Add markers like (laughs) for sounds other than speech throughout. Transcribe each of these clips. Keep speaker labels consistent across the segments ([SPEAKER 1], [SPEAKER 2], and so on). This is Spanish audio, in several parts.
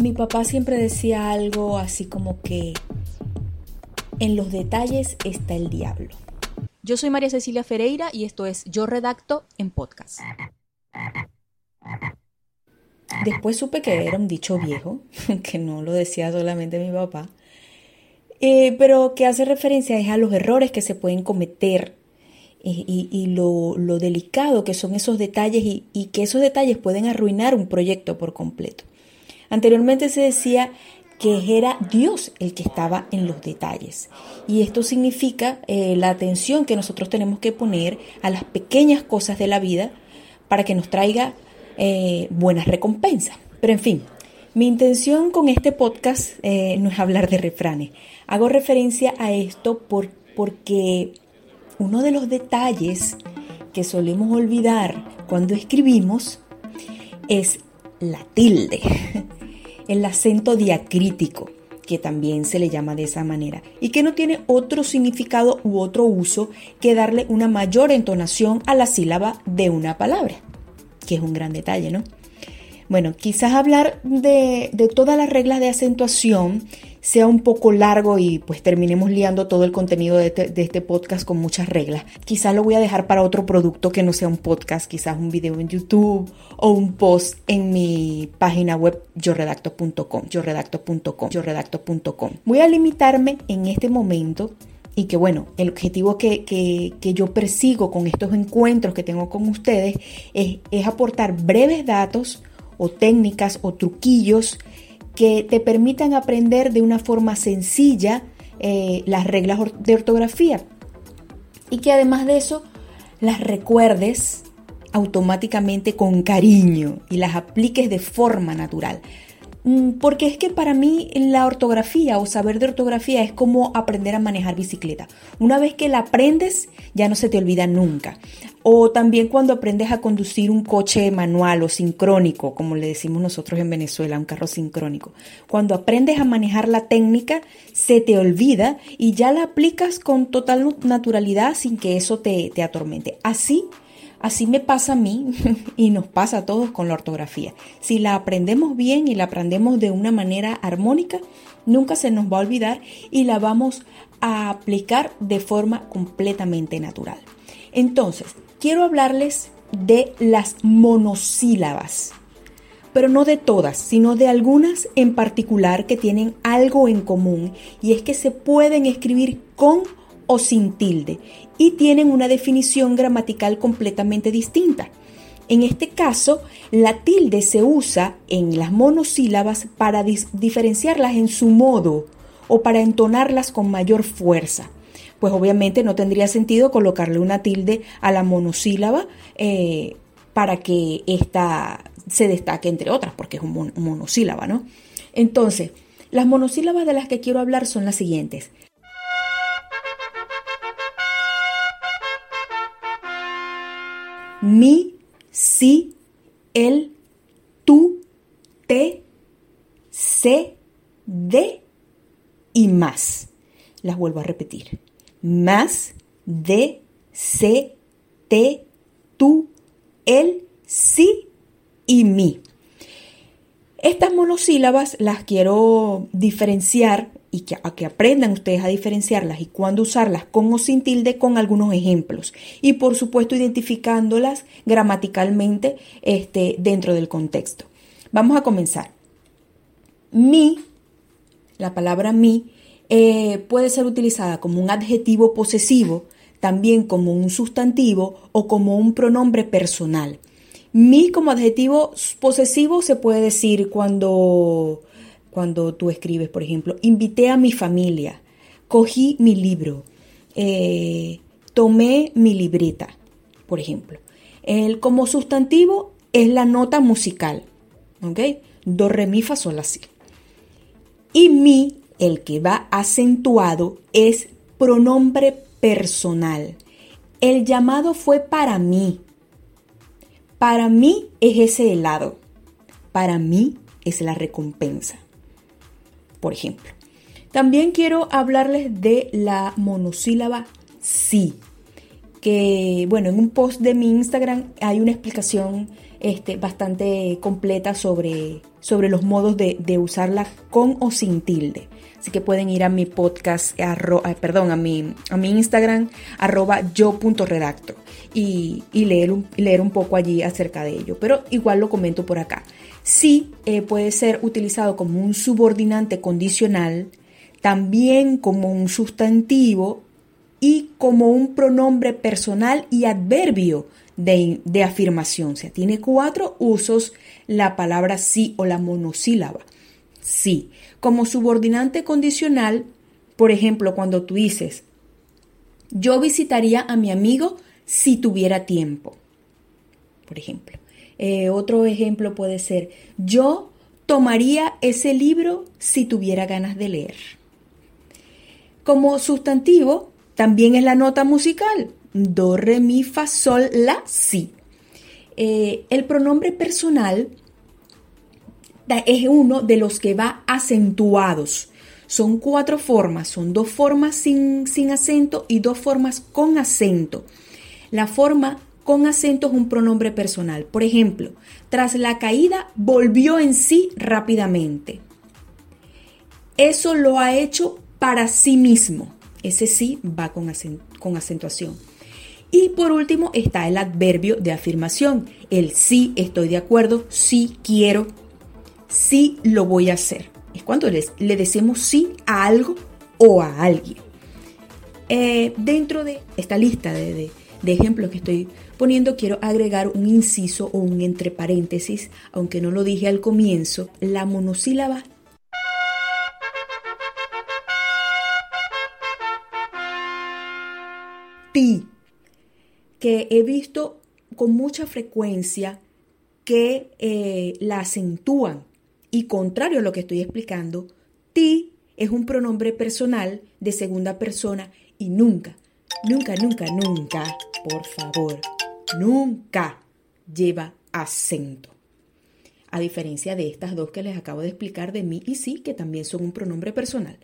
[SPEAKER 1] Mi papá siempre decía algo así como que en los detalles está el diablo.
[SPEAKER 2] Yo soy María Cecilia Ferreira y esto es Yo Redacto en Podcast.
[SPEAKER 1] Después supe que era un dicho viejo, (laughs) que no lo decía solamente mi papá, eh, pero que hace referencia es a los errores que se pueden cometer eh, y, lo, delicado que son esos detalles y que esos detalles pueden arruinar un proyecto por completo. Anteriormente se decía que era Dios el que estaba en los detalles. Y esto significa eh, la atención que nosotros tenemos que poner a las pequeñas cosas de la vida para que nos traiga eh, buenas recompensas. Pero en fin, mi intención con este podcast eh, no es hablar de refranes. Hago referencia a esto por, porque uno de los detalles que solemos olvidar cuando escribimos es la tilde. (laughs) el acento diacrítico, que también se le llama de esa manera, y que no tiene otro significado u otro uso que darle una mayor entonación a la sílaba de una palabra, que es un gran detalle, ¿no? Bueno, quizás hablar de, de todas las reglas de acentuación sea un poco largo y pues terminemos liando todo el contenido este, de este, podcast con muchas reglas. Quizás lo voy a dejar para otro producto que no sea un podcast, quizás un video en YouTube o un post en mi página web yoredacto.com, yoredacto.com, yoredacto.com. Voy a limitarme en este momento y que bueno, el objetivo que, que, yo persigo con estos encuentros que tengo con ustedes es, es aportar breves datos o técnicas o truquillos que te permitan aprender de una forma sencilla eh, las reglas de ortografía y que además de eso las recuerdes automáticamente con cariño y las apliques de forma natural. Mm, porque es que para mí la ortografía o saber de ortografía es como aprender a manejar bicicleta. Una vez que la aprendes, ya no se te olvida nunca. O también cuando aprendes a conducir un coche manual o sincrónico, como le decimos nosotros en Venezuela, un carro sincrónico. Cuando aprendes a manejar la técnica, se te olvida y ya la aplicas con total naturalidad sin que eso te, te atormente. Así Así me pasa a mí (laughs) y nos pasa a todos con la ortografía. Si la aprendemos bien y la aprendemos de una manera armónica, nunca se nos va a olvidar y la vamos a aplicar de forma completamente natural. Entonces, quiero hablarles de las monosílabas, pero no de todas, sino de algunas en particular que tienen algo en común y es que se pueden escribir con o sin tilde y tienen una definición gramatical completamente distinta. En este caso, la tilde se usa en las monosílabas para diferenciarlas en su modo o para entonarlas con mayor fuerza. Pues obviamente no tendría sentido colocarle una tilde a la monosílaba eh, para que ésta se destaque entre otras, porque es un monosílaba, ¿no? Entonces, las monosílabas de las que quiero hablar son las siguientes. mi, si, el, tú, te, se, de y más. Las vuelvo a repetir. Más, de, se, te, tú, el, sí y mi. Estas monosílabas las quiero diferenciar y que, a que aprendan ustedes a diferenciarlas y cuándo usarlas con o sin tilde con algunos ejemplos. Y por supuesto identificándolas gramaticalmente este, dentro del contexto. Vamos a comenzar. Mi, la palabra mi, eh, puede ser utilizada como un adjetivo posesivo, también como un sustantivo o como un pronombre personal. Mi como adjetivo posesivo se puede decir cuando cuando tú escribes, por ejemplo, invité a mi familia, cogí mi libro, eh, tomé mi libreta, por ejemplo. El, como sustantivo es la nota musical, ¿ok? Do, re, mi, fa, sol, así. Y mi, el que va acentuado, es pronombre personal. El llamado fue para mí. Para mí es ese helado. Para mí es la recompensa por ejemplo. También quiero hablarles de la monosílaba sí, que bueno, en un post de mi Instagram hay una explicación este, bastante completa sobre sobre los modos de, usarla con o sin tilde. Así que pueden ir a mi podcast, perdón, a mi, a mi Instagram, arroba yo.redacto y, y leer, un, leer un poco allí acerca de ello. Pero igual lo comento por acá. Sí eh, puede ser utilizado como un subordinante condicional, también como un sustantivo y como un pronombre personal y adverbio de, de, afirmación. O sea, tiene cuatro usos la palabra sí o la monosílaba. Sí. Como subordinante condicional, por ejemplo, cuando tú dices, yo visitaría a mi amigo si tuviera tiempo. Por ejemplo. Eh, otro ejemplo puede ser, yo tomaría ese libro si tuviera ganas de leer. Como sustantivo, también es la nota musical. Do, re, mi, fa, sol, la, si. Eh, el pronombre personal es uno de los que va acentuados. Son cuatro formas, son dos formas sin, sin acento y dos formas con acento. La forma con acento es un pronombre personal. Por ejemplo, tras la caída volvió en sí rápidamente. Eso lo ha hecho para sí mismo. Ese sí va con, con acentuación. Y por último está el adverbio de afirmación. El sí estoy de acuerdo, sí quiero, sí lo voy a hacer. Es cuando le decimos sí a algo o a alguien. Eh, dentro de esta lista de, de ejemplos que estoy poniendo, quiero agregar un inciso o un entre paréntesis, aunque no lo dije al comienzo, la monosílaba que he visto con mucha frecuencia que eh, la acentúan. Y contrario a lo que estoy explicando, ti es un pronombre personal de segunda persona y nunca, nunca, nunca, nunca, por favor, nunca lleva acento. A diferencia de estas dos que les acabo de explicar de mí y sí, que también son un pronombre personal,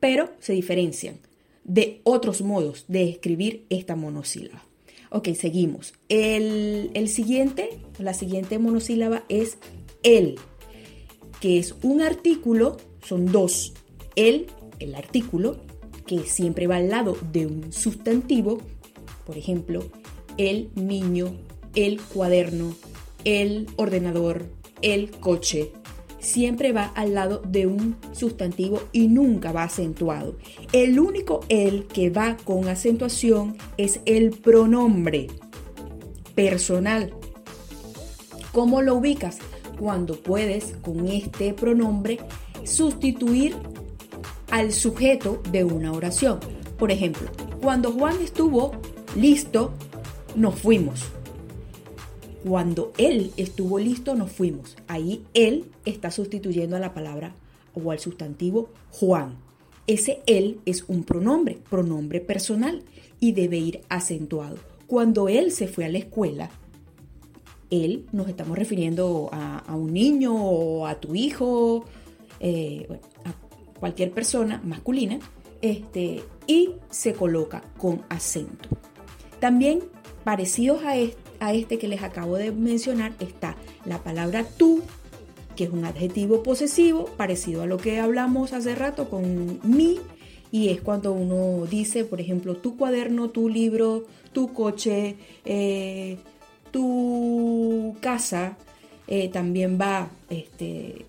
[SPEAKER 1] pero se diferencian de otros modos de escribir esta monosílaba. Ok, seguimos. El, siguiente, la siguiente monosílaba es el, que es un artículo, son dos. El, el artículo, que siempre va al lado de un sustantivo, por ejemplo, el niño, el cuaderno, el ordenador, el coche, siempre va al lado de un sustantivo y nunca va acentuado. El único el que va con acentuación es el pronombre personal. ¿Cómo lo ubicas? Cuando puedes con este pronombre sustituir al sujeto de una oración. Por ejemplo, cuando Juan estuvo listo, nos fuimos. Cuando él estuvo listo, nos fuimos. Ahí él está sustituyendo a la palabra o al sustantivo Juan. Ese él es un pronombre, pronombre personal y debe ir acentuado. Cuando él se fue a la escuela, él nos estamos refiriendo a, un niño o a tu hijo, eh, a cualquier persona masculina, este, y se coloca con acento. También parecidos a este, que les acabo de mencionar está la palabra tú, que es un adjetivo posesivo, parecido a lo que hablamos hace rato con mi, y es cuando uno dice, por ejemplo, tu cuaderno, tu libro, tu coche, eh, tu casa, eh, también va, este,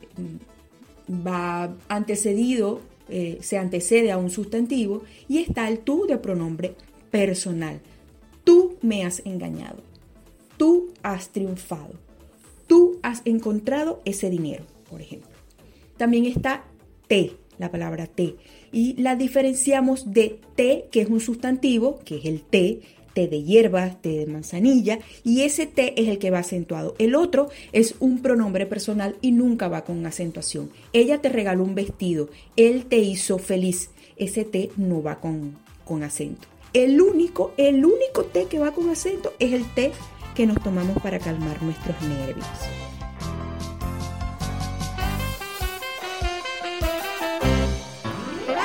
[SPEAKER 1] va antecedido, eh, se antecede a un sustantivo, y está el tú de pronombre personal. Tú me has engañado tú has triunfado, tú has encontrado ese dinero, por ejemplo. También está te, la palabra te, y la diferenciamos de te, que es un sustantivo, que es el té, té de hierbas, té de manzanilla, y ese té es el que va acentuado. El otro es un pronombre personal y nunca va con acentuación. Ella te regaló un vestido, él te hizo feliz. Ese té no va con, con acento. El único, el único té que va con acento es el té que nos tomamos para calmar nuestros nervios.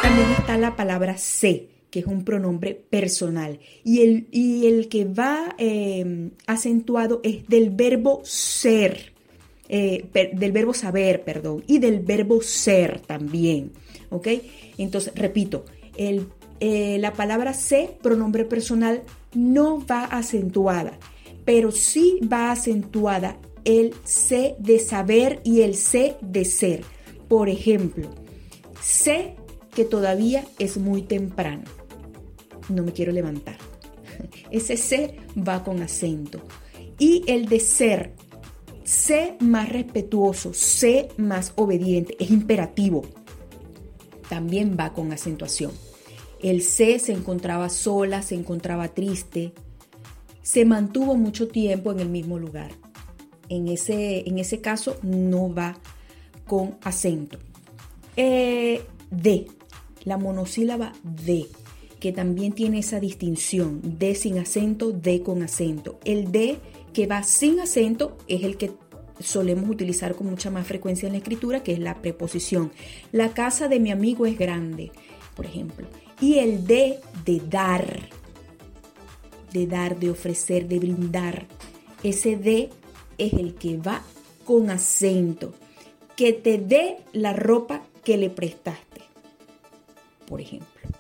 [SPEAKER 1] También está la palabra sé, que es un pronombre personal. Y el, y el que va em, acentuado es del verbo ser. eh, del verbo saber, perdón, y del verbo ser también, ¿ok? Entonces, repito, el, eh, la palabra se, pronombre personal, no va acentuada, pero sí va acentuada el sé de saber y el sé de ser. Por ejemplo, sé que todavía es muy temprano. No me quiero levantar. (laughs) Ese sé va con acento. Y el de ser sé más respetuoso, sé más obediente, es imperativo. También va con acentuación. El sé se encontraba sola, se encontraba triste, se mantuvo mucho tiempo en el mismo lugar. En ese, en ese caso no va con acento. Eh, de, la monosílaba de, que también tiene esa distinción, de sin acento, de con acento. El de que va sin acento es el que solemos utilizar con mucha más frecuencia en la escritura, que es la preposición. La casa de mi amigo es grande, por ejemplo. Y el de de dar, de dar, de ofrecer, de brindar. Ese de es el que va con acento, que te dé la ropa que le prestaste, por ejemplo.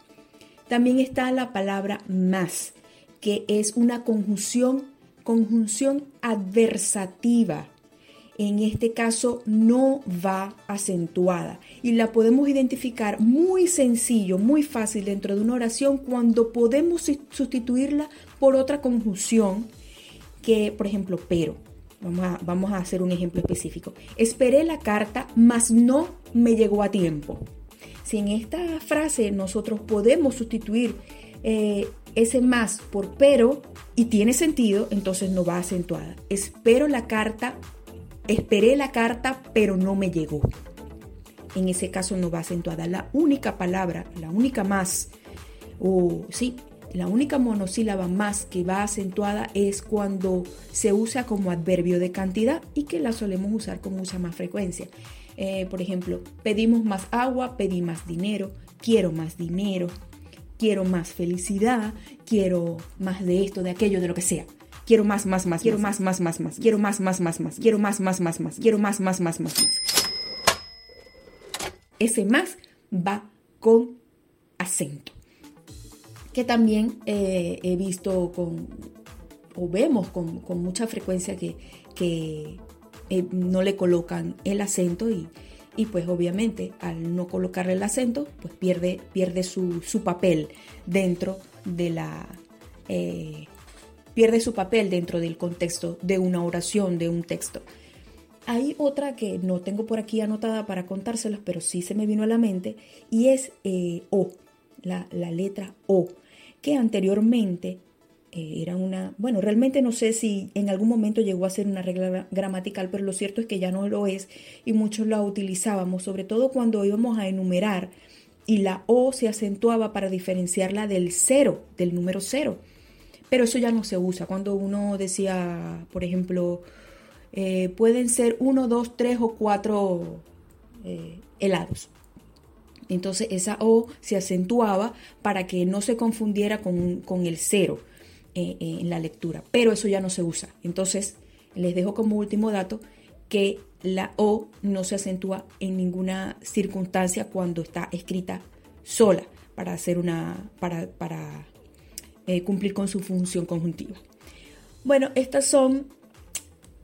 [SPEAKER 1] También está la palabra más, que es una conjunción conjunción adversativa. En este caso no va acentuada y la podemos identificar muy sencillo, muy fácil dentro de una oración cuando podemos sustituirla por otra conjunción que, por ejemplo, pero. Vamos a, vamos a hacer un ejemplo específico. Esperé la carta, mas no me llegó a tiempo. Si en esta frase nosotros podemos sustituir eh, ese más por pero y tiene sentido, entonces no va acentuada. Espero la carta, esperé la carta, pero no me llegó. En ese caso no va acentuada. La única palabra, la única más, o sí, la única monosílaba más que va acentuada es cuando se usa como adverbio de cantidad y que la solemos usar con mucha más frecuencia. Eh, por ejemplo, pedimos más agua, pedí más dinero, quiero más dinero, quiero más felicidad, quiero más de esto, de aquello, de lo que sea. Quiero más, más, más, quiero más, más, más, más, quiero más, más, más, más, quiero más, más, más, más, quiero más, más, más, más, más. Ese más va con acento. Que también eh, he visto con, o vemos con, con mucha frecuencia que, que eh, no le colocan el acento y, y pues obviamente al no colocarle el acento, pues pierde, pierde su, papel dentro de la... Eh, pierde su papel dentro del contexto de una oración, de un texto. Hay otra que no tengo por aquí anotada para contárselas, pero sí se me vino a la mente, y es eh, O, la, la letra O, que anteriormente eh, era una, bueno, realmente no sé si en algún momento llegó a ser una regla gramatical, pero lo cierto es que ya no lo es y muchos la utilizábamos, sobre todo cuando íbamos a enumerar y la O se acentuaba para diferenciarla del cero, del número cero. Pero eso ya no se usa. Cuando uno decía, por ejemplo, eh, pueden ser uno, dos, tres o cuatro eh, helados. Entonces esa O se acentuaba para que no se confundiera con, con el cero. Eh, eh, en la lectura, pero eso ya no se usa. Entonces, les dejo como último dato que la O no se acentúa en ninguna circunstancia cuando está escrita sola para hacer una para, para eh, cumplir con su función conjuntiva. Bueno, estas son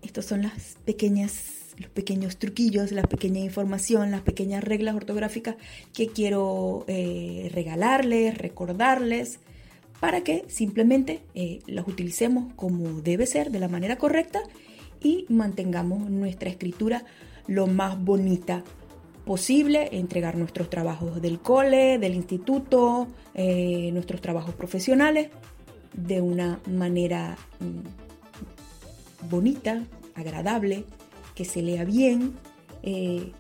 [SPEAKER 1] estas son las pequeñas los pequeños truquillos, la pequeña información, las pequeñas reglas ortográficas que quiero regalarles, recordarles para que simplemente eh, los utilicemos como debe ser, de la manera correcta y mantengamos nuestra escritura lo más bonita posible, entregar nuestros trabajos del cole, del instituto, eh, nuestros trabajos profesionales de una manera mm, bonita, agradable, que se lea bien eh,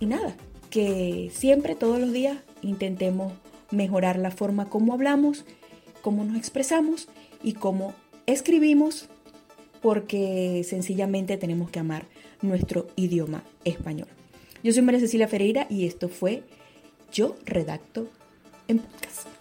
[SPEAKER 1] y nada, que siempre, todos los días, intentemos mejorar la forma como hablamos cómo nos expresamos y cómo escribimos, porque sencillamente tenemos que amar nuestro idioma español. Yo soy María Cecilia Ferreira y esto fue Yo Redacto en Podcast.